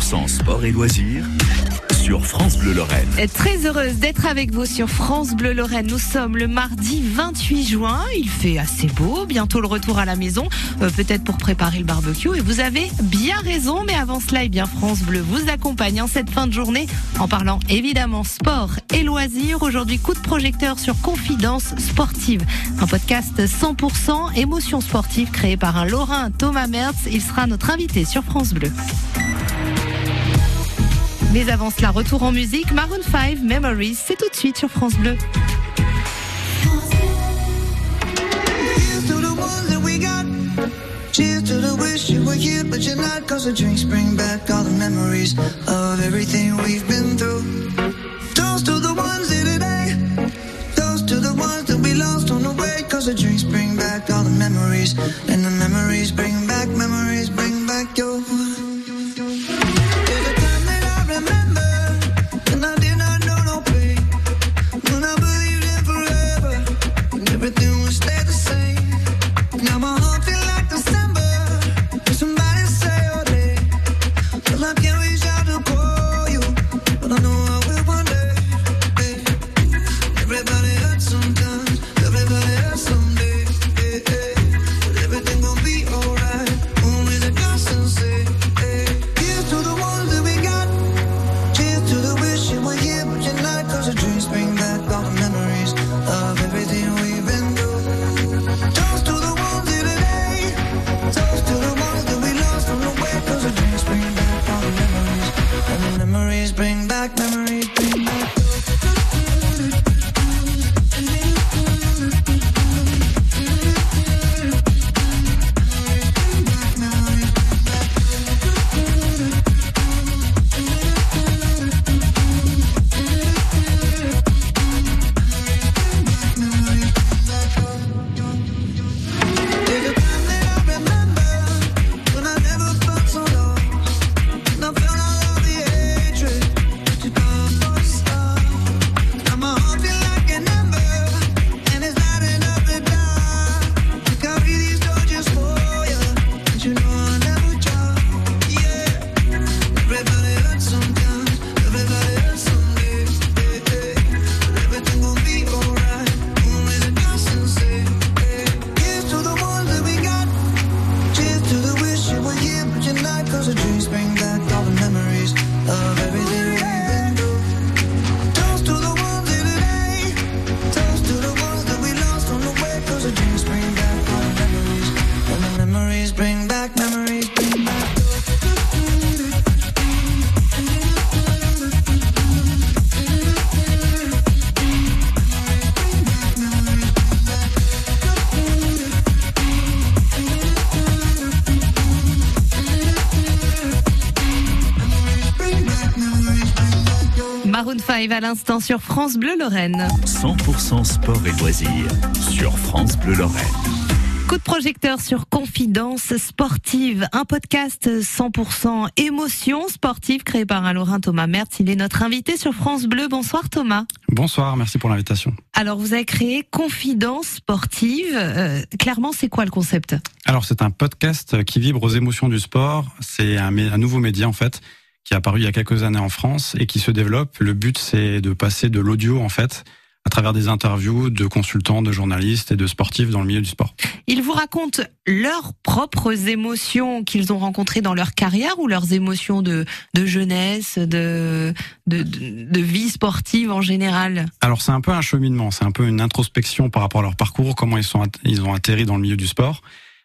100% sport et loisirs sur France Bleu Lorraine. Très heureuse d'être avec vous sur France Bleu Lorraine. Nous sommes le mardi 28 juin. Il fait assez beau. Bientôt le retour à la maison, euh, peut-être pour préparer le barbecue. Et vous avez bien raison. Mais avant cela, eh bien France Bleu vous accompagne en cette fin de journée en parlant évidemment sport et loisirs. Aujourd'hui, coup de projecteur sur Confidence sportive, un podcast 100% émotion sportive créé par un Lorrain Thomas Mertz. Il sera notre invité sur France Bleu. Mais avant cela, retour en musique, Maroon 5, Memories, c'est tout de suite sur France Bleu. Cheers to the wish you were here, but you're not. Cause the drinks bring back all the memories of everything we've been through. Toast to the ones here today. Toast to the ones that we lost on the way. Cause the drinks bring back all the memories. And the memories bring back, memories Maroon 5 à l'instant sur France Bleu Lorraine. 100% sport et loisirs sur France Bleu Lorraine. Coup de projecteur sur Confidence sportive, un podcast 100% émotion sportive créé par un Lorrain Thomas Mertz. Il est notre invité sur France Bleu. Bonsoir Thomas. Bonsoir, merci pour l'invitation. Alors vous avez créé Confidence sportive. Euh, clairement, c'est quoi le concept? Alors c'est un podcast qui vibre aux émotions du sport. C'est un, nouveau média en fait qui est apparu il y a quelques années en France et qui se développe. Le but c'est de passer de l'audio en fait à travers des interviews de consultants, de journalistes et de sportifs dans le milieu du sport. Ils vous racontent leurs propres émotions qu'ils ont rencontrées dans leur carrière ou leurs émotions de, de jeunesse, de, de, vie sportive en général? Alors c'est un peu un cheminement, c'est un peu une introspection par rapport à leur parcours, comment ils sont ils ont atterri dans le milieu du sport.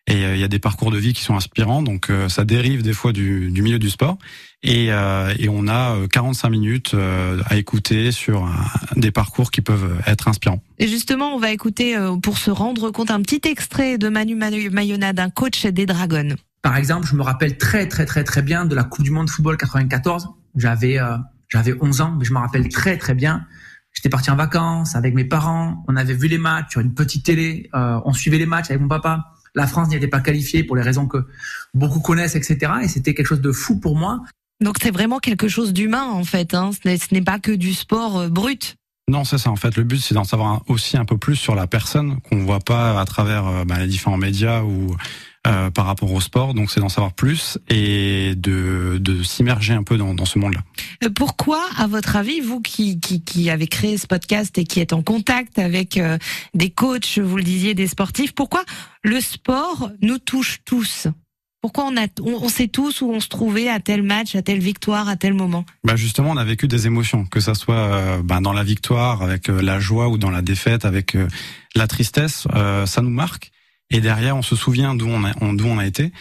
Et euh, il y a des parcours de vie qui sont inspirants, donc euh, ça dérive des fois du, du milieu du sport. Et, euh, et on a euh, 45 minutes euh, à écouter sur des parcours qui peuvent être inspirants. Et justement, on va écouter, euh, pour se rendre compte, un petit extrait de Manu Manu- Mayonnaise, un coach des Dragons. Par exemple, je me rappelle très très très très bien de la Coupe du Monde de football 94. J'avais euh, j'avais 11 ans, mais je me rappelle très très bien. J'étais parti en vacances avec mes parents. On avait vu les matchs sur une petite télé. euh, on suivait les matchs avec mon papa. La France n'y était pas qualifiée pour les raisons que beaucoup connaissent, etc. Et c'était quelque chose de fou pour moi. Donc c'est vraiment quelque chose d'humain en fait. Hein. Ce n'est- pas que du sport euh, brut. Non, c'est ça. En fait, le but, c'est d'en savoir aussi un peu plus sur la personne qu'on voit pas à travers euh, bah, les différents médias ou euh, par rapport au sport. Donc c'est d'en savoir plus et de, de s'immerger un peu dans, dans ce monde-là. Euh, Pourquoi, à votre avis, vous qui, qui, qui avez créé ce podcast et qui êtes en contact avec euh, des coachs, vous le disiez, des sportifs, pourquoi le sport nous touche tous? Pourquoi on, a, on, on sait tous où on se trouvait à tel match, à telle victoire, à tel moment? Bah justement, on a vécu des émotions, que ça soit euh, bah, dans la victoire, avec euh, la joie, ou dans la défaite, avec euh, la tristesse. euh, ça nous marque. Et derrière, on se souvient d'où on a, on- d'où on a été.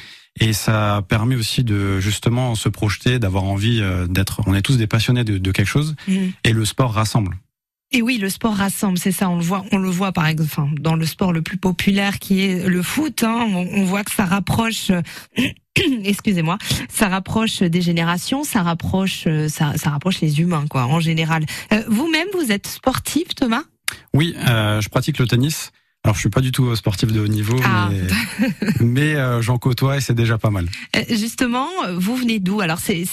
Et ça permet aussi de justement se projeter, d'avoir envie euh, d'être. On est tous des passionnés de, de quelque chose, et le sport rassemble. Et oui, le sport rassemble, c'est ça. On le voit, on le voit par exemple enfin, dans le sport le plus populaire qui est le foot. Hein, on, on voit que ça rapproche. Excusez-moi, ça rapproche des générations, ça rapproche, euh, ça, ça rapproche les humains, quoi, en général. Euh, Vous-même, vous êtes sportif, Thomas? Oui, euh, je pratique le tennis. Alors, je suis pas du tout sportif de haut niveau, Ah. mais, mais euh, j'en côtoie et c'est déjà pas mal. Euh, Justement, vous venez d'où? Alors, c'est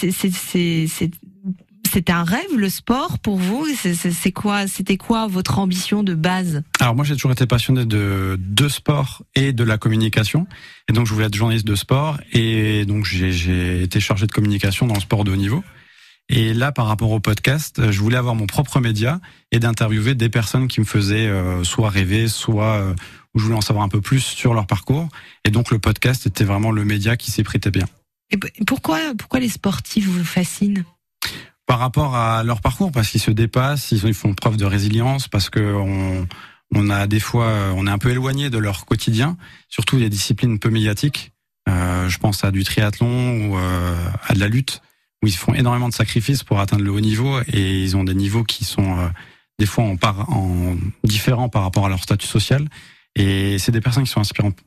un rêve le sport pour vous? C'est- quoi C'était quoi votre ambition de base? Alors moi j'ai toujours été passionné de de sport et de la communication et donc je voulais être journaliste de sport et donc j'ai j'ai été chargé de communication dans le sport de haut niveau. Et là par rapport au podcast, euh, je voulais avoir mon propre média et d'interviewer des personnes qui me faisaient euh, soit rêver, soit euh, où je voulais en savoir un peu plus sur leur parcours et donc le podcast était vraiment le média qui s'y prêtait bien. Et pourquoi pourquoi les sportifs vous fascinent? Par rapport à leur parcours parce qu'ils se dépassent, ils font preuve de résilience parce que on, on a des fois on est un peu éloigné de leur quotidien, surtout les disciplines peu médiatiques. Euh, je pense à du triathlon ou euh, à de la lutte où ils font énormément de sacrifices pour atteindre le haut niveau et ils ont des niveaux qui sont euh, des fois en, par, en différents par rapport à leur statut social et c'est des personnes qui sont inspirantes.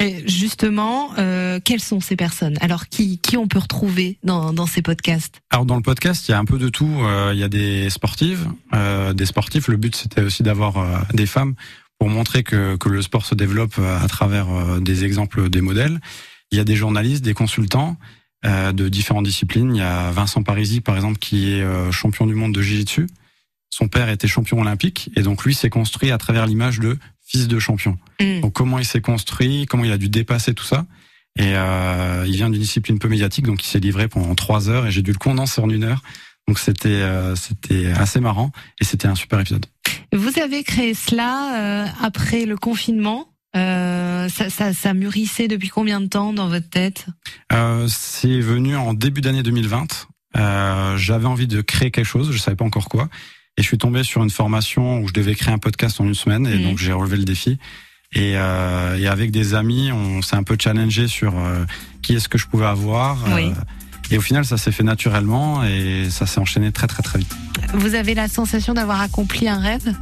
Et justement, euh, quelles sont ces personnes? Alors, qui, qui on peut retrouver dans, dans ces podcasts? Alors dans le podcast, il y a un peu de tout. Euh, il y a des sportives, euh, des sportifs. Le but c'était aussi d'avoir euh, des femmes pour montrer que, que le sport se développe euh, à travers euh, des exemples, des modèles. Il y a des journalistes, des consultants de différentes disciplines. Il y a Vincent Parisi par exemple qui est euh, champion du monde de jiu-jitsu. Son père était champion olympique et donc lui s'est construit à travers l'image de fils de champion. Mm. Donc comment il s'est construit, comment il a dû dépasser tout ça. Et euh, il vient d'une discipline peu médiatique, donc il s'est livré pendant trois heures et j'ai dû le condenser en une heure. Donc c'était euh, c'était assez marrant et c'était un super épisode. Vous avez créé cela euh, après le confinement. Euh, ça, ça, ça mûrissait depuis combien de temps dans votre tête? Euh, c'est venu en début d'année 2020. Euh, J'avais envie de créer quelque chose, je savais pas encore quoi, et je suis tombé sur une formation où je devais créer un podcast en une semaine, et Mhm. donc j'ai relevé le défi. Et, euh, et avec des amis, on s'est un peu challengé sur qui est-ce que je pouvais avoir. Oui. et au final, ça s'est fait naturellement et ça s'est enchaîné très très très vite. Vous avez la sensation d'avoir accompli un rêve?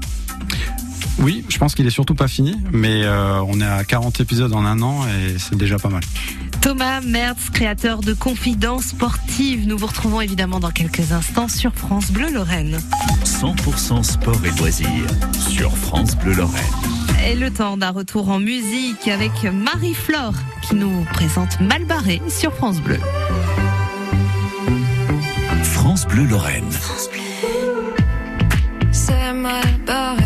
Oui, je pense qu'il est surtout pas fini, mais euh, on est à 40 épisodes en un an et c'est déjà pas mal. Thomas Mertz, créateur de Confidences sportives. Nous vous retrouvons évidemment dans quelques instants sur France Bleu Lorraine. 100% sport et loisirs sur France Bleu Lorraine. Et le temps d'un retour en musique avec Marie-Flore qui nous présente Malbarré sur France Bleu. France Bleu Lorraine. C'est mal barré,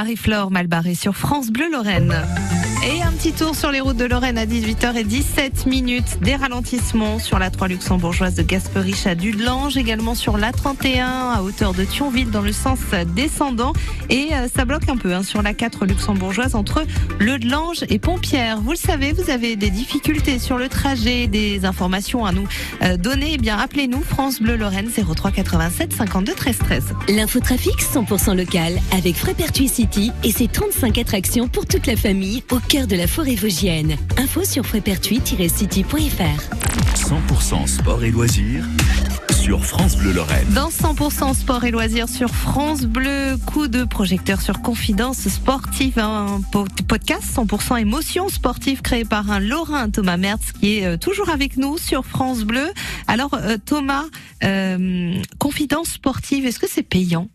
Marie-Flore Malbarré sur France Bleu Lorraine. Et un petit tour sur les routes de Lorraine à 18h17 minutes. Des ralentissements sur la 3 luxembourgeoise de Gasperich à Dudelange, également sur la 31 à hauteur de Thionville dans le sens descendant. Et euh, ça bloque un peu hein, sur la 4 luxembourgeoise entre Le Delange et Pompierre. Vous le savez, vous avez des difficultés sur le trajet, des informations à nous euh, donner. Eh bien, appelez-nous France Bleu Lorraine 03 87 52 13 13. L'infotrafic 100% local avec Frépertuis City et ses 35 attractions pour toute la famille au cœur de la forêt vosgienne. Info sur frépertuis-city.fr. 100% sport et loisirs sur France Bleu Lorraine. Dans 100% sport et loisirs sur France Bleu, coup de projecteur sur Confidence sportive, un po- podcast 100% émotion sportive créé par un Lorrain, Thomas Mertz, qui est euh, toujours avec nous sur France Bleu. Alors euh, Thomas, euh, Confidence sportive, est-ce que c'est payant?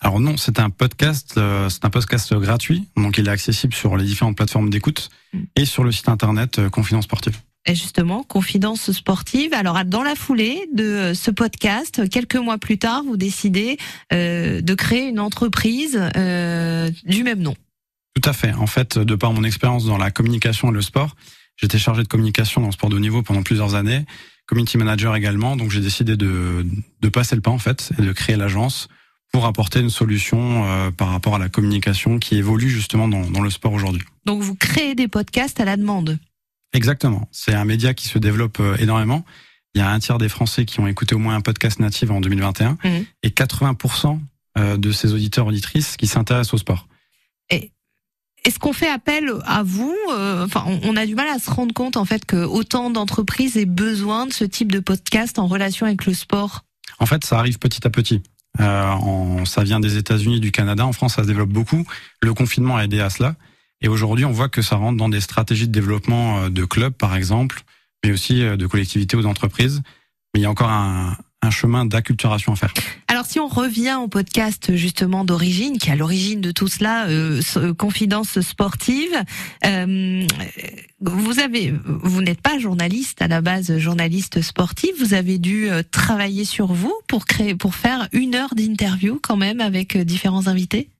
Alors non, c'est un podcast, euh, c'est un podcast gratuit, donc il est accessible sur les différentes plateformes d'écoute et sur le site internet euh, Confidence Sportive. Et justement, Confidence sportive. Alors, dans la foulée de euh, ce podcast, quelques mois plus tard, vous décidez euh, de créer une entreprise euh, du même nom. Tout à fait. En fait, de par mon expérience dans la communication et le sport, j'étais chargé de communication dans le sport de haut niveau pendant plusieurs années, community manager également, donc j'ai décidé de, de passer le pas en fait et de créer l'agence pour apporter une solution euh, par rapport à la communication qui évolue justement dans, dans le sport aujourd'hui. Donc, vous créez des podcasts à la demande. Exactement. C'est un média qui se développe euh, énormément. Il y a un tiers des Français qui ont écouté au moins un podcast natif en 2021 Mhm. et 80% euh, de ces auditeurs auditrices qui s'intéressent au sport. Est-ce qu'on fait appel à vous Enfin, on, on a du mal à se rendre compte en fait que autant d'entreprises aient besoin de ce type de podcast en relation avec le sport? En fait, ça arrive petit à petit. Euh, en- ça vient des États-Unis, du Canada. En France, ça se développe beaucoup. Le confinement a aidé à cela. Et aujourd'hui, on voit que ça rentre dans des stratégies de développement euh, de clubs, par exemple, mais aussi euh, de collectivités ou d'entreprises. Mais il y a encore un, un chemin d'acculturation à faire. Alors si on revient au podcast justement d'origine, qui est à l'origine de tout cela, euh, ce- confidence sportive, euh, vous avez, vous n'êtes pas journaliste à la base, journaliste sportif. Vous avez dû euh, travailler sur vous pour créer, pour faire une heure d'interview quand même avec euh, différents invités?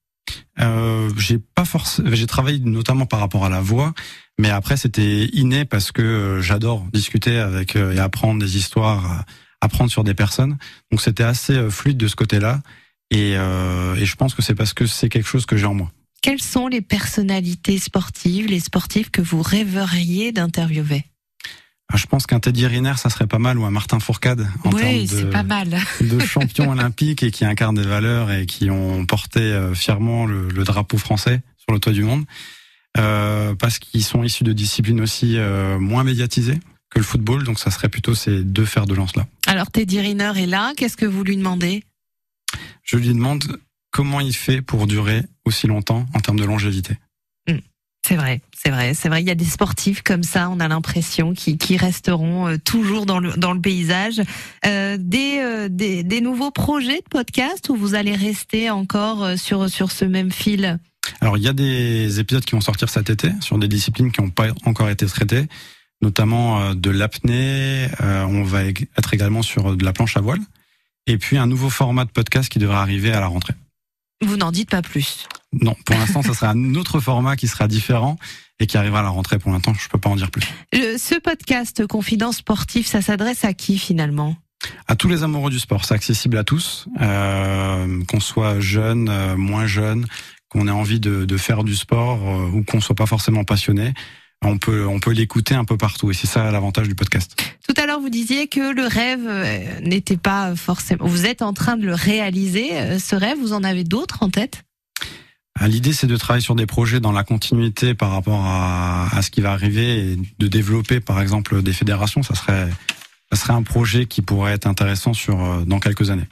Euh, j'ai pas forcément, j'ai travaillé notamment par rapport à la voix, mais après c'était inné parce que euh, j'adore discuter avec et apprendre des histoires, euh, apprendre sur des personnes. Donc c'était assez euh, fluide de ce côté-là, et, euh, et je pense que c'est parce que c'est quelque chose que j'ai en moi. Quelles sont les personnalités sportives, les sportifs que vous rêveriez d'interviewer? Ah, Je pense qu'un Teddy Riner, ça serait pas mal, ou un Martin Fourcade en Oui, termes c'est de, pas mal. de champions olympiques et qui incarnent des valeurs et qui ont porté euh, fièrement le, le drapeau français sur le toit du monde, euh, parce qu'ils sont issus de disciplines aussi euh, moins médiatisées que le football, donc ça serait plutôt ces deux fers de lance là. Alors Teddy Riner est là. Qu'est-ce que vous lui demandez? Je lui demande comment il fait pour durer aussi longtemps en termes de longévité. C'est vrai, c'est vrai, c'est vrai. Il y a des sportifs comme ça, on a l'impression, qui, qui resteront euh, toujours dans le, dans le paysage. Euh, des, euh, des, des nouveaux projets de podcast où vous allez rester encore euh, sur, sur ce même fil? Alors il y a des épisodes qui vont sortir cet été sur des disciplines qui n'ont pas encore été traitées, notamment euh, de l'apnée. euh, on va être également sur de la planche à voile. Et puis un nouveau format de podcast qui devrait arriver à la rentrée. Vous n'en dites pas plus. Non, pour l'instant, ça sera un autre format qui sera différent et qui arrivera à la rentrée. Pour l'instant, je peux pas en dire plus. Le- ce podcast Confidence Sportive, ça s'adresse à qui finalement? À tous les amoureux du sport, c'est accessible à tous, euh, qu'on soit jeune, euh, moins jeune, qu'on ait envie de, de faire du sport euh, ou qu'on soit pas forcément passionné. On peut, on peut l'écouter un peu partout et c'est ça l'avantage du podcast. Tout à l'heure, vous disiez que le rêve euh, n'était pas forcément. Vous êtes en train de le réaliser. euh, Ce rêve, vous en avez d'autres en tête? Euh, L'idée, c'est de travailler sur des projets dans la continuité par rapport à, à ce qui va arriver et de développer, par exemple, des fédérations. Ça serait ça serait un projet qui pourrait être intéressant sur euh, dans quelques années.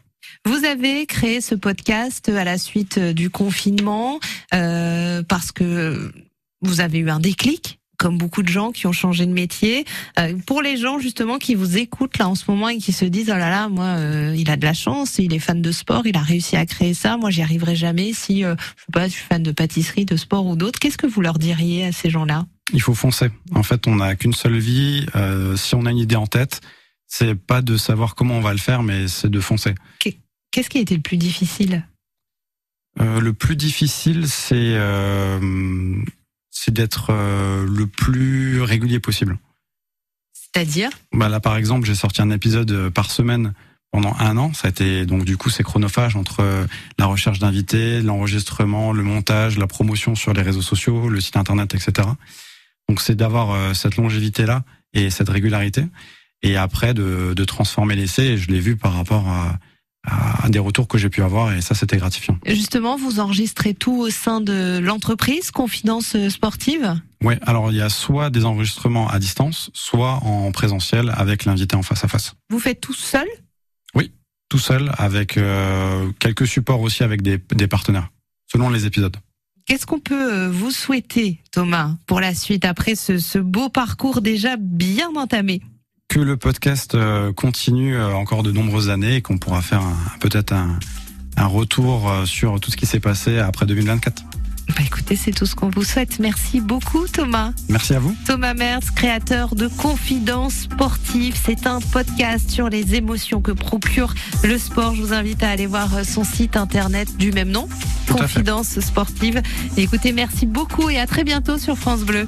Vous avez créé ce podcast à la suite du confinement euh, parce que vous avez eu un déclic? Comme beaucoup de gens qui ont changé de métier. Euh, pour les gens justement qui vous écoutent là en ce moment et qui se disent oh là là moi euh, il a de la chance, il est fan de sport, il a réussi à créer ça, moi j'y arriverai jamais si euh, je sais pas, je suis fan de pâtisserie, de sport ou d'autres. Qu'est-ce que vous leur diriez à ces gens-là? Il faut foncer. En fait, on n'a qu'une seule vie. Euh, si on a une idée en tête, c'est pas de savoir comment on va le faire, mais c'est de foncer. Qu'est-ce qui a été le plus difficile? Le plus difficile, c'est c'est d'être euh, le plus régulier possible. C'est-à-dire? Bah là, par exemple, j'ai sorti un épisode euh, par semaine pendant un an. Ça a été donc du coup c'est chronophage entre euh, la recherche d'invités, l'enregistrement, le montage, la promotion sur les réseaux sociaux, le site internet, etc. Donc c'est d'avoir cette longévité là et cette régularité, et après de, de transformer l'essai. Et je l'ai vu par rapport à, à des retours que j'ai pu avoir, et ça c'était gratifiant. Justement, vous enregistrez tout au sein de l'entreprise Confidence Sportive? Ouais, alors il y a soit des enregistrements à distance, soit en présentiel avec l'invité en face à face. Vous faites tout seul? Tout seul, avec euh, quelques supports aussi avec des, des partenaires, selon les épisodes. Qu'est-ce qu'on peut euh, vous souhaiter, Thomas, pour la suite, après ce, ce beau parcours déjà bien entamé? Que le podcast euh, continue euh, encore de nombreuses années et qu'on pourra faire peut-être un, un retour euh, sur tout ce qui s'est passé après 2024. Bah écoutez, c'est tout ce qu'on vous souhaite. Merci beaucoup, Thomas. Merci à vous. Thomas Mers, créateur de Confidence Sportive. C'est un podcast sur les émotions que procure le sport. Je vous invite à aller voir son site internet du même nom, Tout. Confidence Sportive. Et écoutez, merci beaucoup et à très bientôt sur France Bleu.